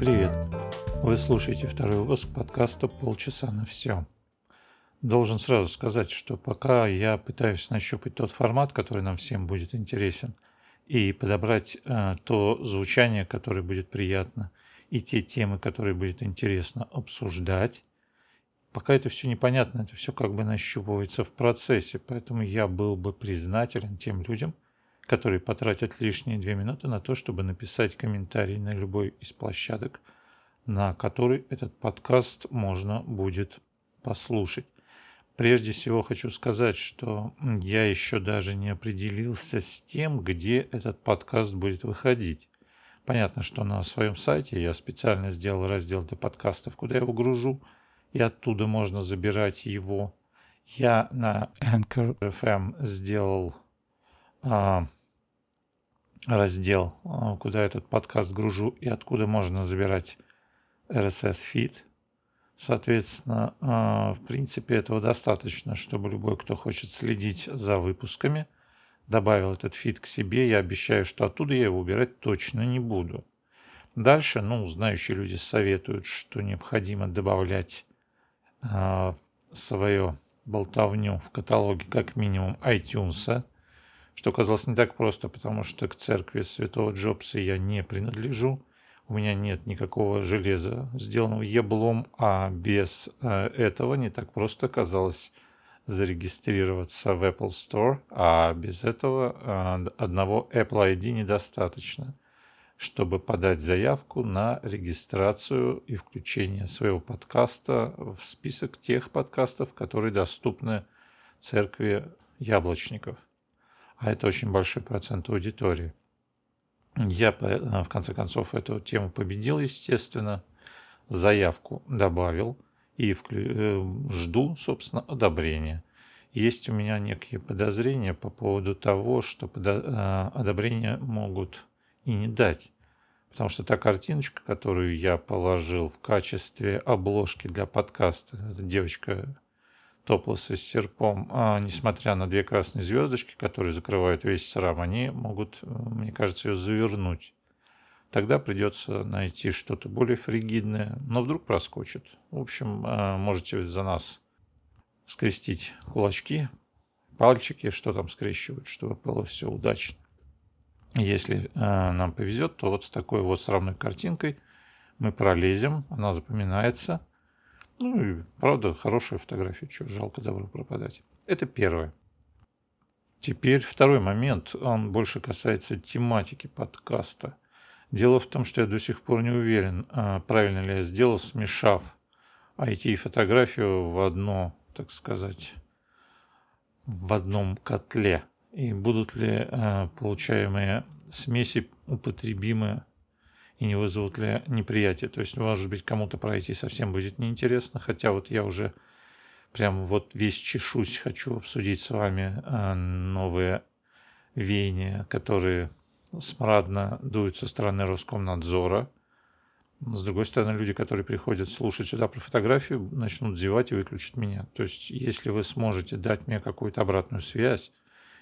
Привет! Вы слушаете второй выпуск подкаста «Полчаса на все». Должен сразу сказать, что пока я пытаюсь нащупать тот формат, который нам всем будет интересен, и подобрать э, то звучание, которое будет приятно, и те темы, которые будет интересно обсуждать, пока это все непонятно, это все как бы нащупывается в процессе, поэтому я был бы признателен тем людям, которые потратят лишние две минуты на то, чтобы написать комментарий на любой из площадок, на который этот подкаст можно будет послушать. Прежде всего хочу сказать, что я еще даже не определился с тем, где этот подкаст будет выходить. Понятно, что на своем сайте я специально сделал раздел для подкастов, куда я его гружу, и оттуда можно забирать его. Я на Anchor FM сделал а, раздел, а, куда этот подкаст гружу и откуда можно забирать RSS-фид – Соответственно, а, в принципе, этого достаточно, чтобы любой, кто хочет следить за выпусками, добавил этот фид к себе. Я обещаю, что оттуда я его убирать точно не буду. Дальше, ну, знающие люди советуют, что необходимо добавлять э, свою болтовню в каталоге как минимум iTunes, что казалось не так просто, потому что к церкви святого Джобса я не принадлежу. У меня нет никакого железа, сделанного еблом, а без э, этого не так просто оказалось зарегистрироваться в Apple Store, а без этого э, одного Apple ID недостаточно, чтобы подать заявку на регистрацию и включение своего подкаста в список тех подкастов, которые доступны церкви яблочников. А это очень большой процент аудитории. Я, э, в конце концов, эту тему победил, естественно, заявку добавил и э, жду, собственно, одобрения. Есть у меня некие подозрения по поводу того, что э, одобрения могут и не дать. Потому что та картиночка, которую я положил в качестве обложки для подкаста, девочка топлосы с серпом, а несмотря на две красные звездочки, которые закрывают весь срам, они могут, э, мне кажется, ее завернуть. Тогда придется найти что-то более фригидное, но вдруг проскочит. В общем, э, можете за нас скрестить кулачки, пальчики, что там скрещивают, чтобы было все удачно. Если э, нам повезет, то вот с такой вот срамной картинкой мы пролезем, она запоминается – ну и, правда, хорошая фотография, что жалко добро пропадать. Это первое. Теперь второй момент, он больше касается тематики подкаста. Дело в том, что я до сих пор не уверен, а, правильно ли я сделал, смешав IT и фотографию в одно, так сказать, в одном котле. И будут ли а, получаемые смеси употребимы и не вызовут ли неприятие. То есть, может быть, кому-то пройти совсем будет неинтересно, хотя вот я уже прям вот весь чешусь, хочу обсудить с вами а, новые веяния, которые смрадно дуют со стороны Роскомнадзора. С другой стороны, люди, которые приходят слушать сюда про фотографию, начнут зевать и выключат меня. То есть, если вы сможете дать мне какую-то обратную связь,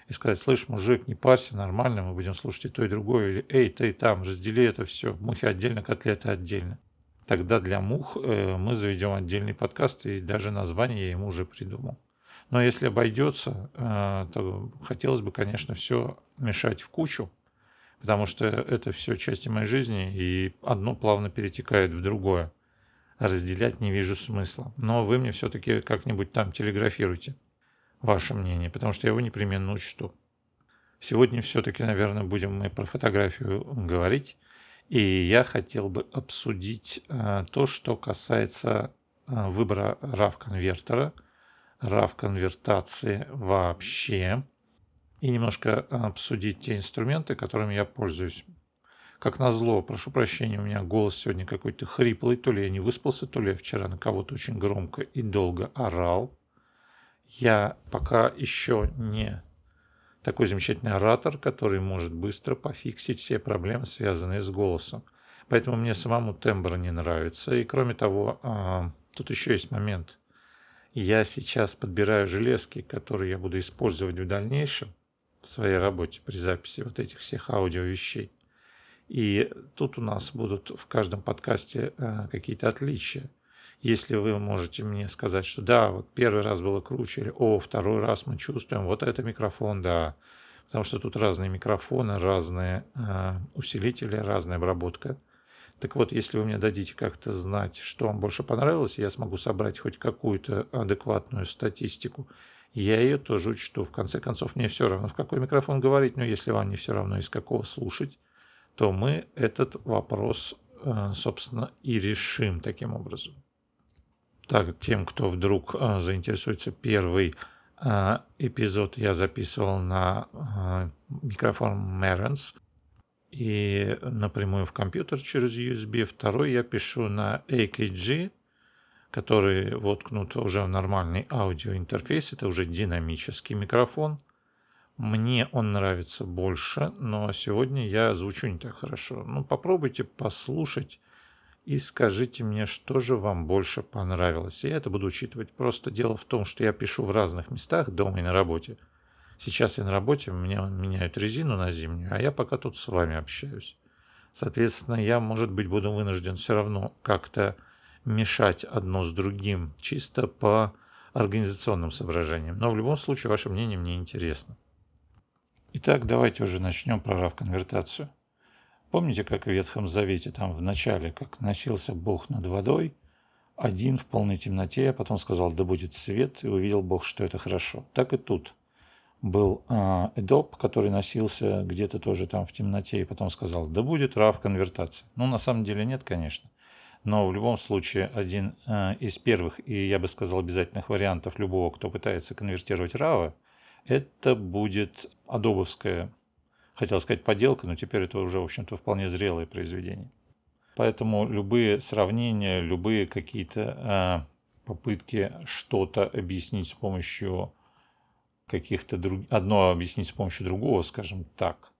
и сказать, слышь, мужик, не парься, нормально, мы будем слушать и то, и другое, или эй, ты там, раздели это все, мухи отдельно, котлеты отдельно. Тогда для мух э, мы заведем отдельный подкаст, и даже название я ему уже придумал. Но если обойдется, э, то хотелось бы, конечно, все мешать в кучу, потому что это все части моей жизни, и одно плавно перетекает в другое. Разделять не вижу смысла. Но вы мне все-таки как-нибудь там телеграфируйте ваше мнение, потому что я его непременно учту. Сегодня все-таки, наверное, будем мы про фотографию говорить. И я хотел бы обсудить э, то, что касается э, выбора RAV-конвертера, RAV-конвертации вообще, и немножко обсудить те инструменты, которыми я пользуюсь. Как назло, прошу прощения, у меня голос сегодня какой-то хриплый, то ли я не выспался, то ли я вчера на кого-то очень громко и долго орал я пока еще не такой замечательный оратор, который может быстро пофиксить все проблемы, связанные с голосом. Поэтому мне самому тембр не нравится. И кроме того, а, тут еще есть момент. Я сейчас подбираю железки, которые я буду использовать в дальнейшем в своей работе при записи вот этих всех аудио вещей. И тут у нас будут в каждом подкасте а, какие-то отличия. Если вы можете мне сказать, что да, вот первый раз было круче, или о, второй раз мы чувствуем, вот это микрофон, да, потому что тут разные микрофоны, разные э, усилители, разная обработка. Так вот, если вы мне дадите как-то знать, что вам больше понравилось, я смогу собрать хоть какую-то адекватную статистику, я ее тоже учту. В конце концов, мне все равно, в какой микрофон говорить, но если вам не все равно, из какого слушать, то мы этот вопрос, э, собственно, и решим таким образом. Так, тем, кто вдруг э, заинтересуется, первый э, эпизод я записывал на микрофон Merens и напрямую в компьютер через USB. Второй я пишу на AKG, который воткнут уже в нормальный аудиоинтерфейс. Это уже динамический микрофон. Мне он нравится больше, но сегодня я звучу не так хорошо. Ну, попробуйте послушать и скажите мне, что же вам больше понравилось. Я это буду учитывать. Просто дело в том, что я пишу в разных местах, дома и на работе. Сейчас я на работе, меня меняют резину на зимнюю, а я пока тут с вами общаюсь. Соответственно, я, может быть, буду вынужден все равно как-то мешать одно с другим, чисто по организационным соображениям. Но в любом случае, ваше мнение мне интересно. Итак, давайте уже начнем про RAV-конвертацию. Помните, как в Ветхом Завете, там в начале, как носился Бог над водой, один в полной темноте, а потом сказал, да будет свет, и увидел Бог, что это хорошо. Так и тут был э, Эдоп, который носился где-то тоже там в темноте, и потом сказал, да будет рав конвертация. Ну, на самом деле нет, конечно. Но в любом случае один э, из первых, и я бы сказал, обязательных вариантов любого, кто пытается конвертировать рава, это будет адобовская хотел сказать поделка, но теперь это уже, в общем-то, вполне зрелое произведение. Поэтому любые сравнения, любые какие-то э, попытки что-то объяснить с помощью каких-то друг... одно объяснить с помощью другого, скажем так,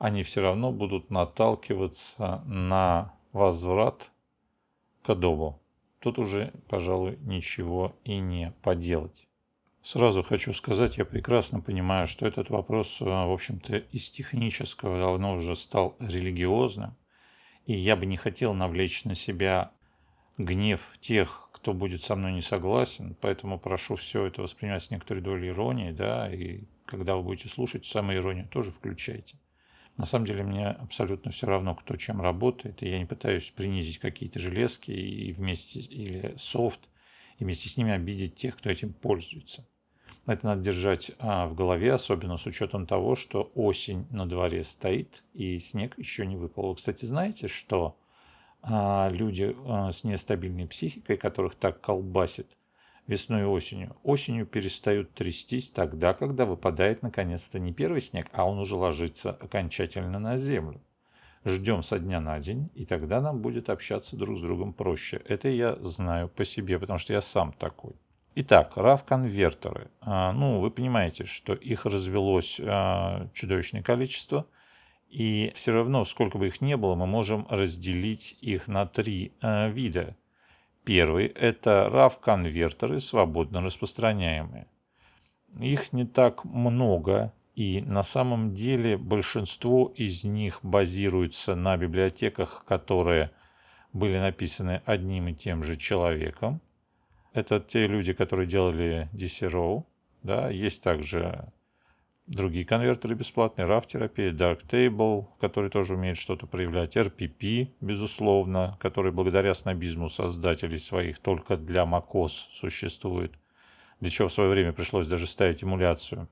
они все равно будут наталкиваться на возврат к Адобу. Тут уже, пожалуй, ничего и не поделать. Сразу хочу сказать, я прекрасно понимаю, что этот вопрос, э, в общем-то, из технического давно уже стал религиозным, и я бы не хотел навлечь на себя гнев тех, кто будет со мной не согласен, поэтому прошу все это воспринимать с некоторой долей иронии, да, и когда вы будете слушать, самоиронию тоже включайте. На самом деле мне абсолютно все равно, кто чем работает, и я не пытаюсь принизить какие-то железки и вместе или софт, и вместе с ними обидеть тех, кто этим пользуется. Это надо держать а, в голове, особенно с учетом того, что осень на дворе стоит и снег еще не выпал. Вы, кстати, знаете, что а, люди а, с нестабильной психикой, которых так колбасит весной и осенью, осенью перестают трястись тогда, когда выпадает наконец-то не первый снег, а он уже ложится окончательно на землю. Ждем со дня на день, и тогда нам будет общаться друг с другом проще. Это я знаю по себе, потому что я сам такой. Итак, RAV-конвертеры. А, ну, вы понимаете, что их развелось а, чудовищное количество, и все равно, сколько бы их ни было, мы можем разделить их на три а, вида. Первый – это RAV-конвертеры, свободно распространяемые. Их не так много, и на самом деле большинство из них базируется на библиотеках, которые были написаны одним и тем же человеком. Это те люди, которые делали DC-RAW. Да, есть также другие конвертеры бесплатные, RAV-терапия, Darktable, который тоже умеет что-то проявлять, RPP, безусловно, который благодаря снобизму создателей своих только для macOS существует, для чего в свое время пришлось даже ставить эмуляцию.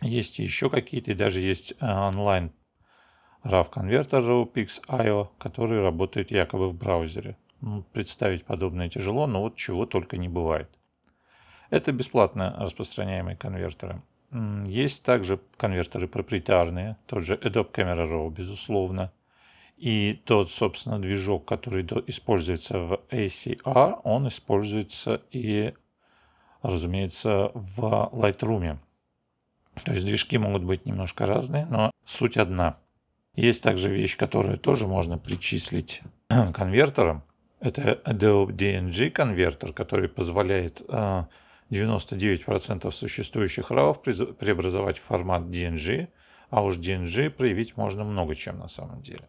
Есть еще какие-то, и даже есть э, онлайн RAV-конвертер RAWPix.io, который работает якобы в браузере. Ну, представить подобное тяжело, но вот чего только не бывает. Это бесплатно распространяемые конвертеры. Есть также конвертеры проприетарные, тот же Adobe Camera Raw, безусловно. И тот, собственно, движок, который используется в ACR, он используется и, разумеется, в Lightroom. То есть движки могут быть немножко разные, но суть одна. Есть также вещь, которую тоже можно причислить конвертерам. Это Adobe DNG конвертер, который позволяет 99% существующих RAW преобразовать в формат DNG, а уж DNG проявить можно много чем на самом деле.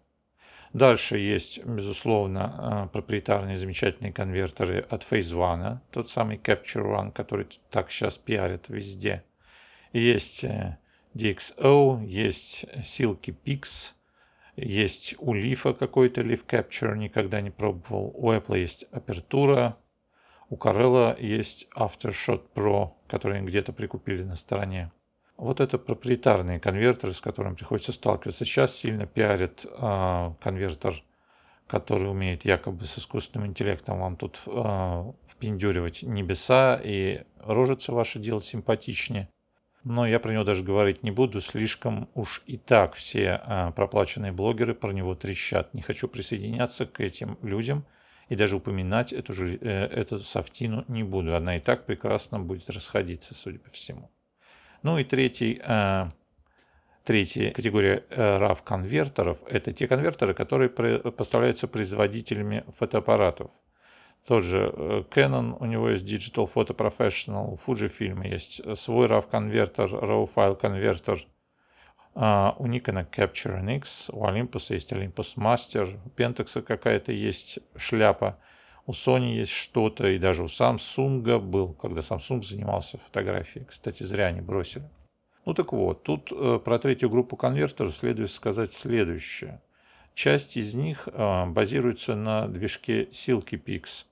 Дальше есть, безусловно, э, проприетарные замечательные конвертеры от Phase One, тот самый Capture One, который так сейчас пиарят везде. Есть э, DXO, есть Silky Pix, есть у Лифа какой-то Leaf Capture, никогда не пробовал. У Apple есть Apertura, у Corella есть Aftershot Pro, который где-то прикупили на стороне. Вот это проприетарные конвертеры, с которыми приходится сталкиваться. Сейчас сильно пиарит э, конвертер, который умеет якобы с искусственным интеллектом вам тут э, впендюривать небеса и рожицы ваши делать симпатичнее. Но я про него даже говорить не буду, слишком уж и так все э, проплаченные блогеры про него трещат. Не хочу присоединяться к этим людям и даже упоминать эту, же, э, эту софтину не буду. Она и так прекрасно будет расходиться, судя по всему. Ну и третий, э, третья категория э, RAV-конвертеров – это те конвертеры, которые поставляются производителями фотоаппаратов. Тот же Canon, у него есть Digital Photo Professional, у Fujifilm есть свой RAV-конвертер, RAW-файл-конвертер, Uh, у Nikon Capture NX, у Olympus есть Olympus Master, у Pentax какая-то есть шляпа, у Sony есть что-то, и даже у Samsung был, когда Samsung занимался фотографией. Кстати, зря они бросили. Ну так вот, тут э, про третью группу конвертеров следует сказать следующее. Часть из них э, базируется на движке Silky Pix.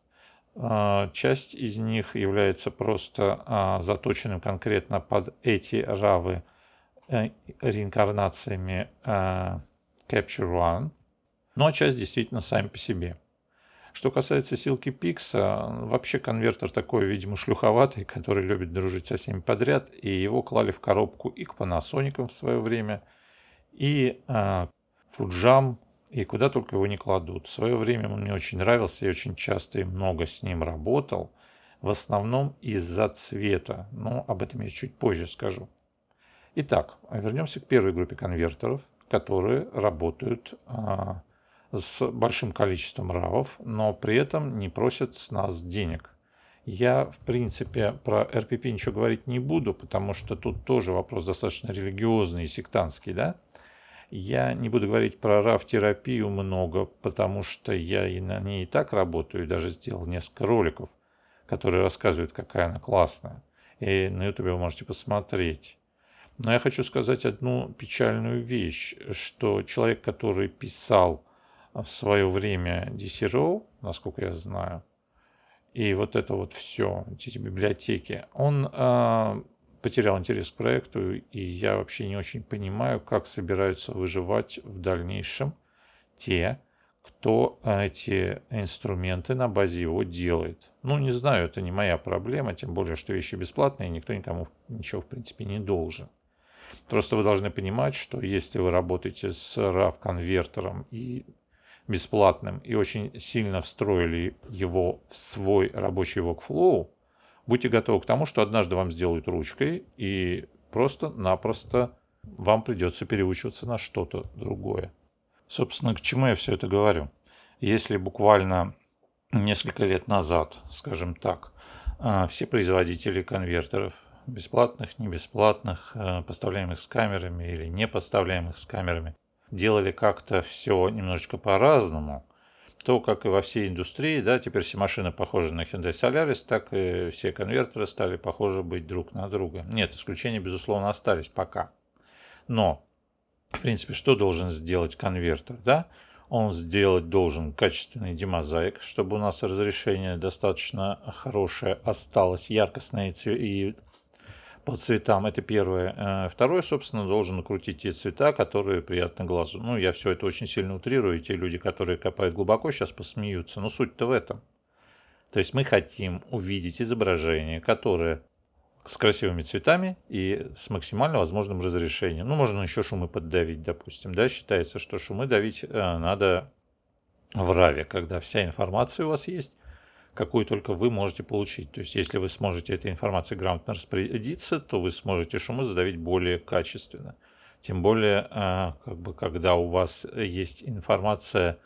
Э, часть из них является просто э, заточенным конкретно под эти равы реинкарнациями э, Capture One. Ну а часть действительно сами по себе. Что касается Silky Pix, вообще конвертер такой, видимо, шлюховатый, который любит дружить со всеми подряд, и его клали в коробку и к Panasonic в свое время, и э, Fujam, и куда только его не кладут. В свое время он мне очень нравился, я очень часто и много с ним работал, в основном из-за цвета, но об этом я чуть позже скажу. Итак, вернемся к первой группе конвертеров, которые работают а, с большим количеством равов, но при этом не просят с нас денег. Я, в принципе, про РПП ничего говорить не буду, потому что тут тоже вопрос достаточно религиозный и сектантский, да? Я не буду говорить про РАВ-терапию много, потому что я и на ней и так работаю, и даже сделал несколько роликов, которые рассказывают, какая она классная. И на YouTube вы можете посмотреть. Но я хочу сказать одну печальную вещь, что человек, который писал в свое время DCRO, насколько я знаю, и вот это вот все, эти библиотеки, он э, потерял интерес к проекту, и я вообще не очень понимаю, как собираются выживать в дальнейшем те, кто эти инструменты на базе его делает. Ну, не знаю, это не моя проблема, тем более, что вещи бесплатные, и никто никому ничего, в принципе, не должен. Просто вы должны понимать, что если вы работаете с RAV-конвертером и бесплатным и очень сильно встроили его в свой рабочий workflow, будьте готовы к тому, что однажды вам сделают ручкой и просто-напросто вам придется переучиваться на что-то другое. Собственно, к чему я все это говорю? Если буквально несколько лет назад, скажем так, а, все производители конвертеров, бесплатных, не бесплатных, а, поставляемых с камерами или не поставляемых с камерами, делали как-то все немножечко по-разному, то, как и во всей индустрии, да, теперь все машины похожи на Hyundai Solaris, так и все конвертеры стали похожи быть друг на друга. Нет, исключения, безусловно, остались пока. Но, в принципе, что должен сделать конвертер, да? Он сделать должен качественный демозаик, чтобы у нас разрешение достаточно хорошее осталось, яркостное и по цветам. Это первое. Э, второе, собственно, должен накрутить те цвета, которые приятны глазу. Ну, я все это очень сильно утрирую, и те люди, которые копают глубоко, сейчас посмеются. Но суть-то в этом. То есть мы хотим увидеть изображение, которое с красивыми цветами и с максимально возможным разрешением. Ну, можно еще шумы поддавить, допустим. Да, считается, что шумы давить э, надо в раве, когда вся информация у вас есть, какую только вы можете получить. То есть, если вы сможете этой информацией грамотно распорядиться, то вы сможете шумы задавить более качественно. Тем более, а, как бы, когда у вас есть информация,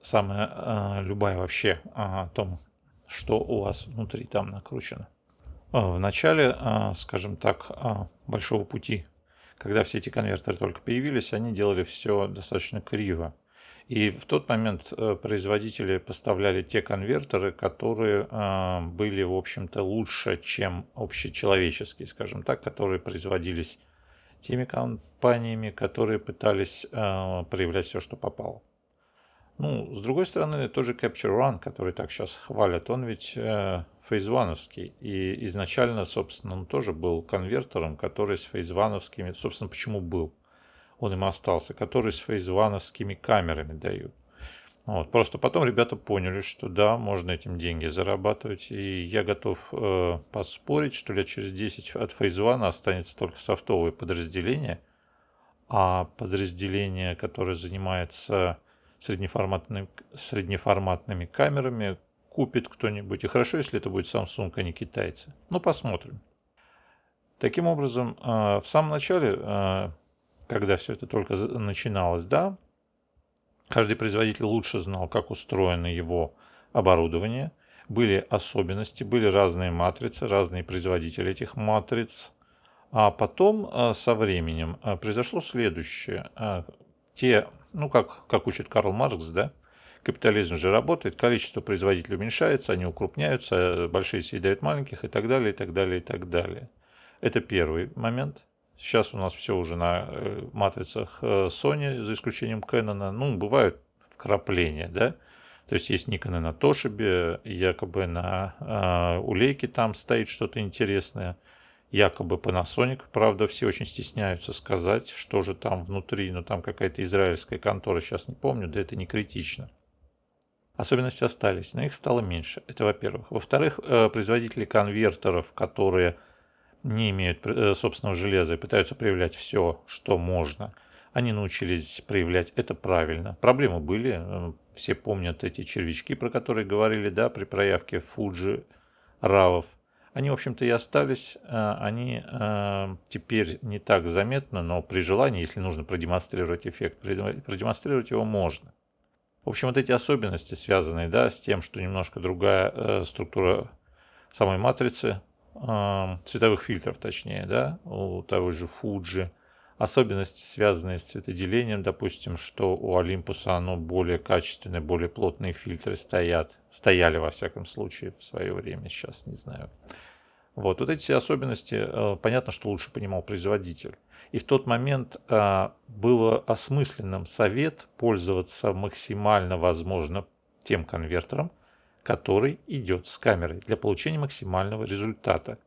самая а, любая вообще о том, что у вас внутри там накручено. В начале, скажем так, большого пути, когда все эти конвертеры только появились, они делали все достаточно криво. И в тот момент э, производители поставляли те конвертеры, которые э, были, в общем-то, лучше, чем общечеловеческие, скажем так, которые производились теми компаниями, которые пытались э, проявлять все, что попало. Ну, с другой стороны, тоже Capture One, который так сейчас хвалят, он ведь э, фейзвановский. И изначально, собственно, он тоже был конвертером, который с фейзвановскими... Собственно, почему был? Он им остался, который с фейзвановскими камерами дают. Вот. Просто потом ребята поняли, что да, можно этим деньги зарабатывать. И я готов э, поспорить, что лет через 10 от фейзвана останется только софтовое подразделение, а подразделение, которое занимается среднеформатными, среднеформатными камерами, купит кто-нибудь. И хорошо, если это будет Samsung, а не китайцы. Ну, посмотрим. Таким образом, э, в самом начале э, когда все это только начиналось, да, каждый производитель лучше знал, как устроено его оборудование, были особенности, были разные матрицы, разные производители этих матриц. А потом а, со временем а, произошло следующее. А, те, ну как, как учит Карл Маркс, да, капитализм же работает, количество производителей уменьшается, они укрупняются, большие съедают маленьких и так далее, и так далее, и так далее. Это первый момент. Сейчас у нас все уже на э, матрицах э, Sony, за исключением Canon. Ну, бывают вкрапления, да. То есть есть Nikon на Toshiba, якобы на э, улейке там стоит что-то интересное. Якобы Panasonic, правда, все очень стесняются сказать, что же там внутри, но там какая-то израильская контора, сейчас не помню, да это не критично. Особенности остались, но их стало меньше. Это во-первых. Во-вторых, э, производители конвертеров, которые не имеют э, собственного железа и пытаются проявлять все, что можно. Они научились проявлять это правильно. Проблемы были. Э, все помнят эти червячки, про которые говорили, да, при проявке Фуджи, Равов. Они, в общем-то, и остались. Э, они теперь не так заметны, но при желании, если нужно продемонстрировать эффект, продемонстрировать его можно. В общем, вот эти особенности, связанные да, с тем, что немножко другая структура самой матрицы, цветовых фильтров, точнее, да, у того же Fuji. Особенности, связанные с цветоделением, допустим, что у Олимпуса оно более качественное, более плотные фильтры стоят, стояли во всяком случае в свое время, сейчас не знаю. Вот, вот эти особенности, э, понятно, что лучше понимал производитель. И в тот момент а, было осмысленным совет пользоваться максимально возможно тем конвертером, который идет с камерой для получения максимального результата.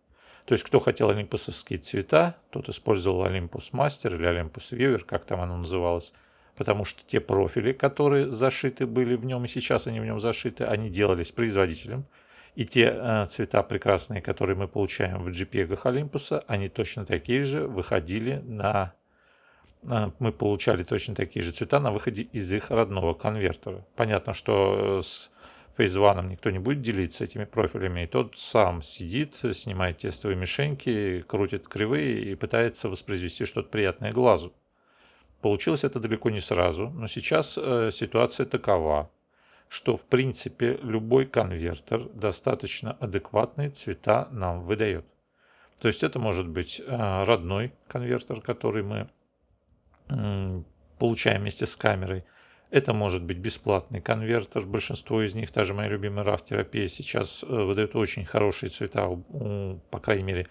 То есть, кто хотел олимпусовские цвета, тот использовал Olympus Master или Olympus Viewer, как там оно называлось, потому что те профили, которые зашиты были в нем, и сейчас они в нем зашиты, они делались производителем. И те э, цвета прекрасные, которые мы получаем в JPEG Olympus, они точно такие же выходили на... Э, мы получали точно такие же цвета на выходе из их родного конвертера. Понятно, что с фейзваном никто не будет делиться этими профилями, и тот сам сидит, снимает тестовые мишеньки, крутит кривые и пытается воспроизвести что-то приятное глазу. Получилось это далеко не сразу, но сейчас э, ситуация такова, что в принципе любой конвертер достаточно адекватные цвета нам выдает. То есть это может быть э, родной конвертер, который мы э, получаем вместе с камерой – это может быть бесплатный конвертер. Большинство из них, даже моя любимая RAV-терапия, сейчас э, выдает очень хорошие цвета, по крайней мере,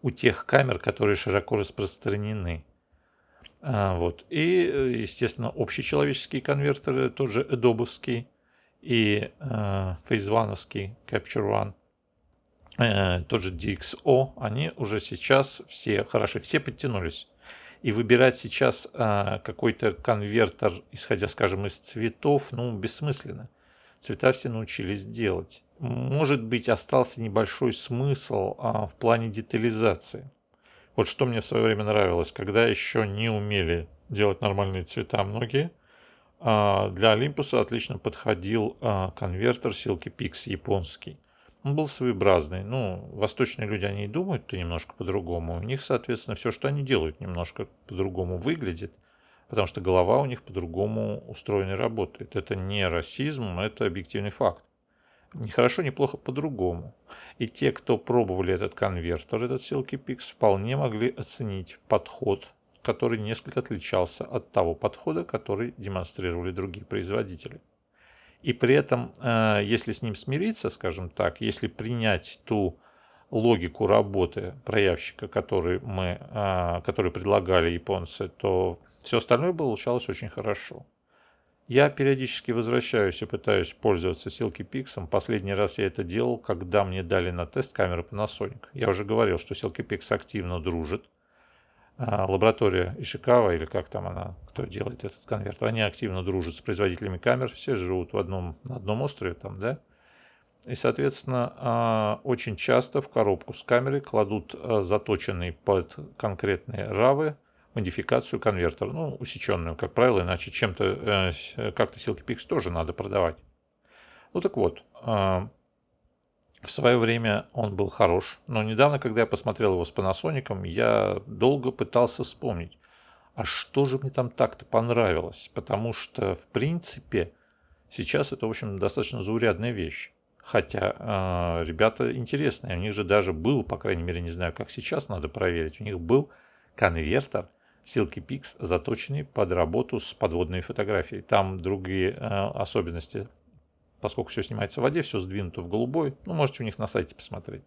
у тех камер, которые широко распространены. А, вот. И, э, естественно, общечеловеческие конвертеры, тот же Adobe и э, FaceOne, Capture One, э, тот же DxO, они уже сейчас все хороши, все подтянулись. И выбирать сейчас а, какой-то конвертер, исходя, скажем, из цветов, ну, бессмысленно. Цвета все научились делать. Может быть, остался небольшой смысл а, в плане детализации. Вот что мне в свое время нравилось, когда еще не умели делать нормальные цвета многие, а, для Олимпуса отлично подходил а, конвертер Silky Pix японский. Он был своеобразный. Ну, восточные люди, они думают-то немножко по-другому. У них, соответственно, все, что они делают, немножко по-другому выглядит, потому что голова у них по-другому устроена и работает. Это не расизм, это объективный факт. Ни хорошо, ни плохо по-другому. И те, кто пробовали этот конвертер, этот Silky Pix, вполне могли оценить подход, который несколько отличался от того подхода, который демонстрировали другие производители. И при этом, э, если с ним смириться, скажем так, если принять ту логику работы проявщика, который мы, э, который предлагали японцы, то все остальное получалось очень хорошо. Я периодически возвращаюсь и пытаюсь пользоваться Silky Pix. Последний раз я это делал, когда мне дали на тест камеры Panasonic. Я уже говорил, что Silky Pix активно дружит. А, лаборатория Ишикава, или как там она, кто делает этот конверт, они активно дружат с производителями камер. Все живут в одном, на одном острове там, да? И, соответственно, а, очень часто в коробку с камерой кладут а, заточенные под конкретные равы модификацию конвертера, ну, усеченную, как правило, иначе чем-то, э, как-то Silky Pix тоже надо продавать. Ну так вот, в свое время он был хорош, но недавно, когда я посмотрел его с Panasonic, я долго пытался вспомнить, а что же мне там так-то понравилось, потому что, в принципе, сейчас это, в общем, достаточно заурядная вещь. Хотя э, ребята интересные, у них же даже был, по крайней мере, не знаю, как сейчас надо проверить, у них был конвертер Silky Pix заточенный под работу с подводной фотографией. Там другие э, особенности, поскольку все снимается в воде, все сдвинуто в голубой. Ну, можете у них на сайте посмотреть.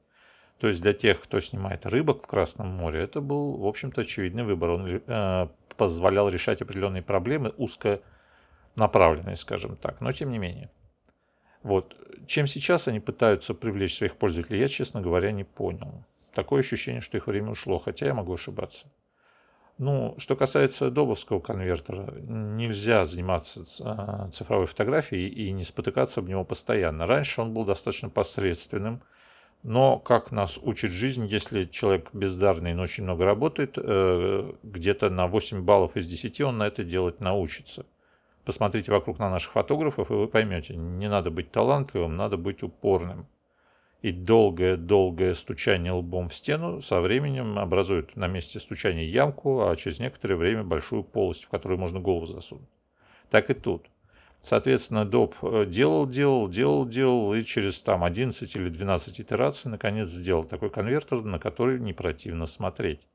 То есть для тех, кто снимает рыбок в Красном море, это был, в общем-то, очевидный выбор. Он э, позволял решать определенные проблемы, узконаправленные, скажем так, но тем не менее. Вот. Чем сейчас они пытаются привлечь своих пользователей, я, честно говоря, не понял. Такое ощущение, что их время ушло, хотя я могу ошибаться. Ну, что касается добовского конвертера, нельзя заниматься а, цифровой фотографией и не спотыкаться об него постоянно. Раньше он был достаточно посредственным, но, как нас учит жизнь, если человек бездарный, но очень много работает, э, где-то на 8 баллов из 10 он на это делать научится. Посмотрите вокруг на наших фотографов, и вы поймете, не надо быть талантливым, надо быть упорным и долгое-долгое стучание лбом в стену со временем образует на месте стучания ямку, а через некоторое время большую полость, в которую можно голову засунуть. Так и тут. Соответственно, доп делал, делал, делал, делал, и через там 11 или 12 итераций наконец сделал такой конвертер, на который не противно смотреть.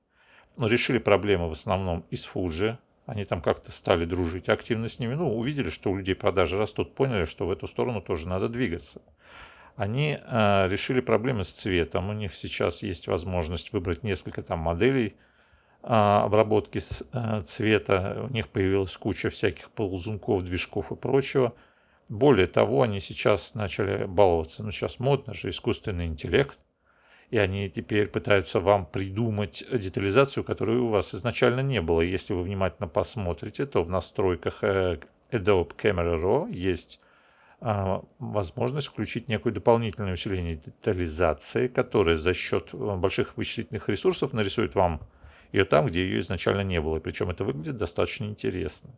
Но решили проблемы в основном из Fuji. Они там как-то стали дружить активно с ними. Ну, увидели, что у людей продажи растут, поняли, что в эту сторону тоже надо двигаться они э, решили проблемы с цветом. У них сейчас есть возможность выбрать несколько там моделей э, обработки с, э, цвета. У них появилась куча всяких ползунков, движков и прочего. Более того, они сейчас начали баловаться. Ну, сейчас модно же искусственный интеллект. И они теперь пытаются вам придумать детализацию, которой у вас изначально не было. Если вы внимательно посмотрите, то в настройках э, Adobe Camera Raw есть возможность включить некое дополнительное усиление детализации, которое за счет э, больших вычислительных ресурсов нарисует вам ее там, где ее изначально не было. Причем это выглядит достаточно интересно.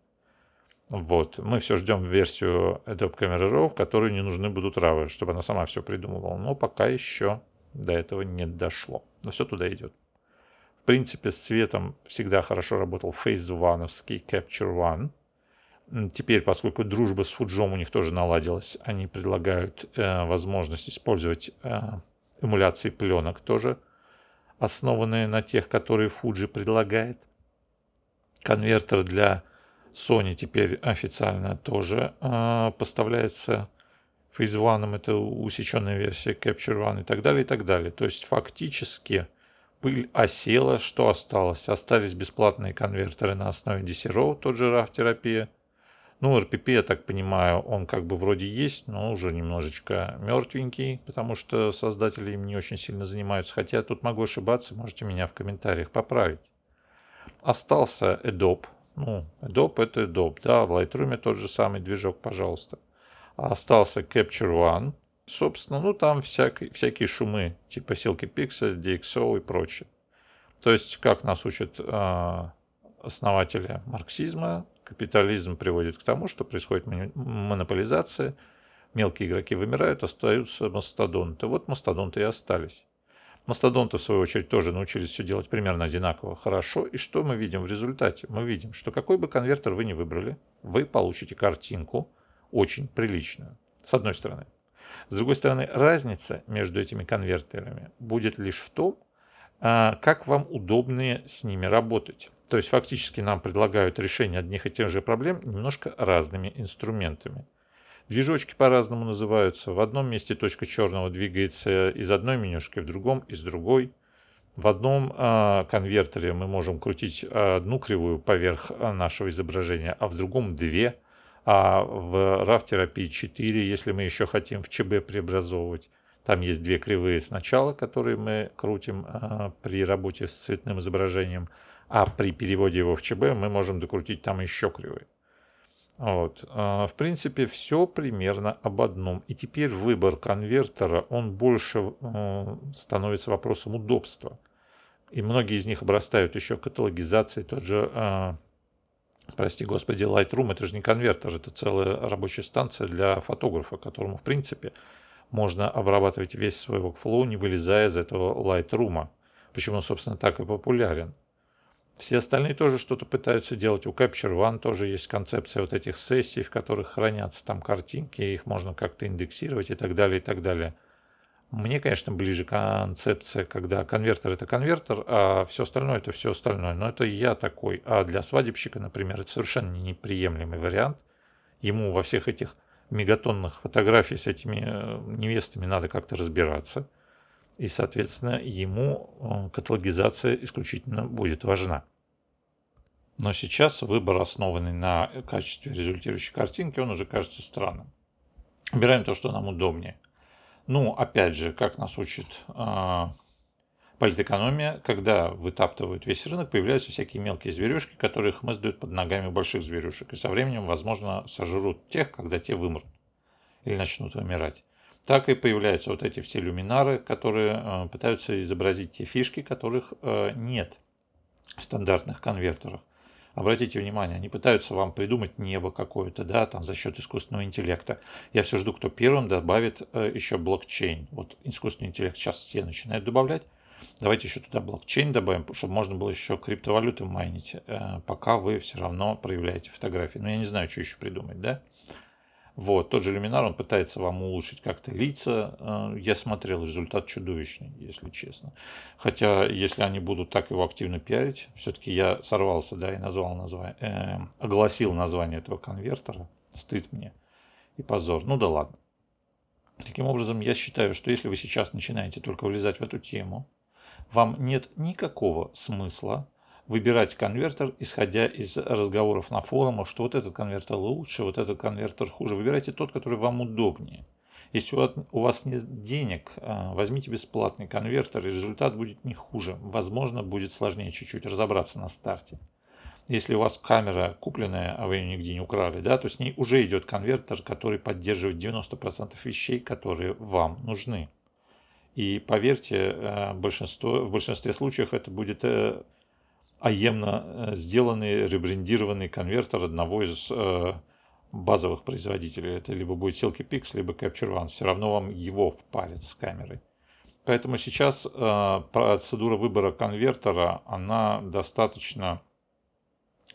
Вот. Мы все ждем версию Adobe Camera Raw, в которой не нужны будут равы, чтобы она сама все придумывала. Но пока еще до этого не дошло. Но все туда идет. В принципе, с цветом всегда хорошо работал Phase One Capture One – Теперь, поскольку дружба с Фуджом у них тоже наладилась, они предлагают э, возможность использовать э, эмуляции пленок тоже, основанные на тех, которые Fuji предлагает. Конвертер для Sony теперь официально тоже э, поставляется Phase One, это усеченная версия Capture One и так далее, и так далее. То есть фактически пыль осела, что осталось? Остались бесплатные конвертеры на основе DC-RAW, тот же RAW-терапия – ну, РПП, я так понимаю, он как бы вроде есть, но уже немножечко мертвенький, потому что создатели им не очень сильно занимаются. Хотя я тут могу ошибаться, можете меня в комментариях поправить. Остался Adobe. Ну, Adobe это Adobe, да, в Lightroom тот же самый движок, пожалуйста. остался Capture One. Собственно, ну там всякие, всякие шумы, типа Silky Pixel, DxO и прочее. То есть, как нас учат э, основатели марксизма, капитализм приводит к тому, что происходит монополизация, мелкие игроки вымирают, остаются мастодонты. Вот мастодонты и остались. Мастодонты, в свою очередь, тоже научились все делать примерно одинаково хорошо. И что мы видим в результате? Мы видим, что какой бы конвертер вы ни выбрали, вы получите картинку очень приличную. С одной стороны. С другой стороны, разница между этими конвертерами будет лишь в том, а, как вам удобнее с ними работать. То есть фактически нам предлагают решение одних и тех же проблем немножко разными инструментами. Движочки по-разному называются. В одном месте точка черного двигается из одной менюшки, в другом из другой. В одном э, конвертере мы можем крутить одну кривую поверх нашего изображения, а в другом две. А в RAV-терапии 4, если мы еще хотим в ЧБ преобразовывать, там есть две кривые сначала, которые мы крутим э, при работе с цветным изображением, а при переводе его в ЧБ мы можем докрутить там еще кривые. Вот. А, в принципе, все примерно об одном. И теперь выбор конвертера, он больше э, становится вопросом удобства. И многие из них обрастают еще каталогизацией. Тот же, а, прости господи, Lightroom, это же не конвертер, это целая рабочая станция для фотографа, которому, в принципе, можно обрабатывать весь свой workflow, не вылезая из этого Lightroom. Почему, собственно, так и популярен. Все остальные тоже что-то пытаются делать. У Capture One тоже есть концепция вот этих сессий, в которых хранятся там картинки, их можно как-то индексировать и так далее, и так далее. Мне, конечно, ближе концепция, когда конвертер это конвертер, а все остальное это все остальное. Но это я такой. А для свадебщика, например, это совершенно неприемлемый вариант. Ему во всех этих мегатонных фотографий с этими э, невестами надо как-то разбираться и, соответственно, ему э, каталогизация исключительно будет важна. Но сейчас выбор, основанный на качестве результирующей картинки, он уже кажется странным. Выбираем то, что нам удобнее. Ну, опять же, как нас учит э, политэкономия, когда вытаптывают весь рынок, появляются всякие мелкие зверюшки, которые хмыздают под ногами больших зверюшек. И со временем, возможно, сожрут тех, когда те вымрут или начнут вымирать так и появляются вот эти все люминары, которые э, пытаются изобразить те фишки, которых э, нет в стандартных конвертерах. Обратите внимание, они пытаются вам придумать небо какое-то, да, там за счет искусственного интеллекта. Я все жду, кто первым добавит э, еще блокчейн. Вот искусственный интеллект сейчас все начинают добавлять. Давайте еще туда блокчейн добавим, чтобы можно было еще криптовалюты майнить, пока вы все равно проявляете фотографии. Но я не знаю, что еще придумать, да? Вот, тот же Люминар, он пытается вам улучшить как-то лица. Э, я смотрел, результат чудовищный, если честно. Хотя, если они будут так его активно пиарить, все-таки я сорвался, да, и назвал название, э, огласил название этого конвертера. Стыд мне и позор. Ну да ладно. Таким образом, я считаю, что если вы сейчас начинаете только влезать в эту тему, вам нет никакого смысла выбирать конвертер, исходя из разговоров на форумах, что вот этот конвертер лучше, вот этот конвертер хуже. Выбирайте тот, который вам удобнее. Если у вас нет денег, а, возьмите бесплатный конвертер, и результат будет не хуже. Возможно, будет сложнее чуть-чуть разобраться на старте. Если у вас камера купленная, а вы ее нигде не украли, да, то с ней уже идет конвертер, который поддерживает 90% вещей, которые вам нужны. И поверьте, а, большинство, в большинстве случаев это будет э, аемно э, сделанный, ребрендированный конвертер одного из э, базовых производителей. Это либо будет Silky Pix, либо Capture One. Все равно вам его впарят с камерой. Поэтому сейчас э, процедура выбора конвертера, она достаточно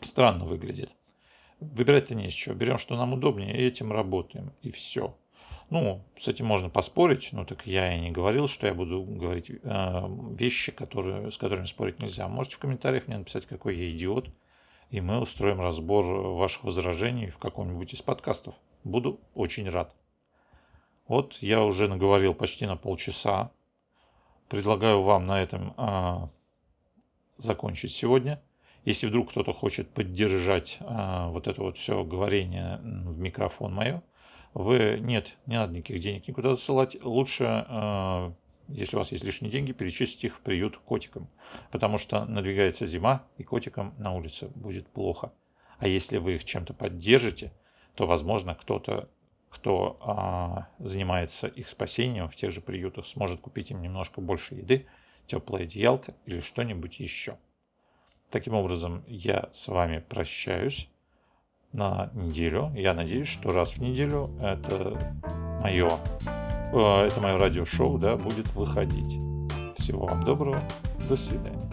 странно выглядит. Выбирать-то не из чего. Берем, что нам удобнее, и этим работаем. И все. Ну, с этим можно поспорить, но так я и не говорил, что я буду говорить э, вещи, которые, с которыми спорить нельзя. Можете в комментариях мне написать, какой я идиот, и мы устроим разбор ваших возражений в каком-нибудь из подкастов. Буду очень рад. Вот я уже наговорил почти на полчаса. Предлагаю вам на этом э, закончить сегодня. Если вдруг кто-то хочет поддержать э, вот это вот все говорение в микрофон мое, вы нет, не надо никаких денег никуда засылать. Лучше, э, если у вас есть лишние деньги, перечислить их в приют котикам. Потому что надвигается зима, и котикам на улице будет плохо. А если вы их чем-то поддержите, то, возможно, кто-то, кто а, занимается их спасением в тех же приютах, сможет купить им немножко больше еды, теплое одеялко или что-нибудь еще. Таким образом, я с вами прощаюсь. На неделю. Я надеюсь, что раз в неделю это мое, э, это мое радиошоу да, будет выходить. Всего вам доброго. До свидания.